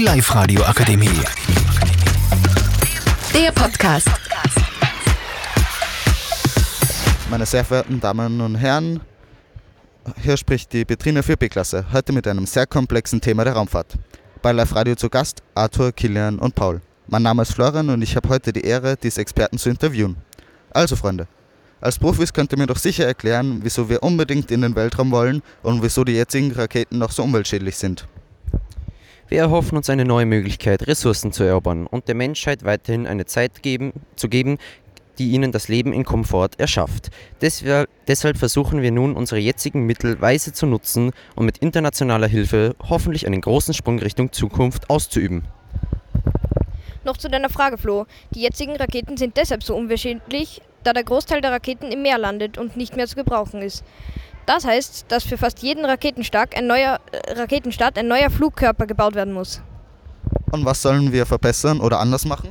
Die Live-Radio Akademie. Der Podcast. Meine sehr verehrten Damen und Herren, hier spricht die Betrina 4B-Klasse, heute mit einem sehr komplexen Thema der Raumfahrt. Bei Live Radio zu Gast Arthur, Kilian und Paul. Mein Name ist Florian und ich habe heute die Ehre, diese Experten zu interviewen. Also Freunde, als Profis könnt ihr mir doch sicher erklären, wieso wir unbedingt in den Weltraum wollen und wieso die jetzigen Raketen noch so umweltschädlich sind. Wir erhoffen uns eine neue Möglichkeit, Ressourcen zu erobern und der Menschheit weiterhin eine Zeit geben, zu geben, die ihnen das Leben in Komfort erschafft. Deswegen, deshalb versuchen wir nun, unsere jetzigen Mittel weise zu nutzen und mit internationaler Hilfe hoffentlich einen großen Sprung Richtung Zukunft auszuüben. Noch zu deiner Frage, Flo. Die jetzigen Raketen sind deshalb so umweltschädlich, da der Großteil der Raketen im Meer landet und nicht mehr zu gebrauchen ist. Das heißt, dass für fast jeden Raketenstart ein neuer, äh, Raketenstart ein neuer Flugkörper gebaut werden muss. Und was sollen wir verbessern oder anders machen?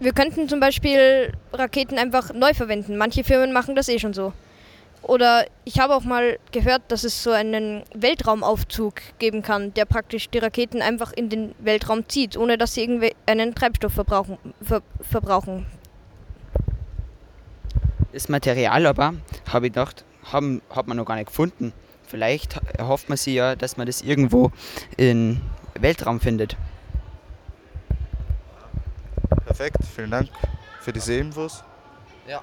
Wir könnten zum Beispiel Raketen einfach neu verwenden. Manche Firmen machen das eh schon so. Oder ich habe auch mal gehört, dass es so einen Weltraumaufzug geben kann, der praktisch die Raketen einfach in den Weltraum zieht, ohne dass sie irgendwie einen Treibstoff verbrauchen. Ver verbrauchen. Das Material aber, habe ich gedacht, haben, hat man noch gar nicht gefunden. Vielleicht erhofft man sich ja, dass man das irgendwo im Weltraum findet. Perfekt, vielen Dank für diese Infos. Ja.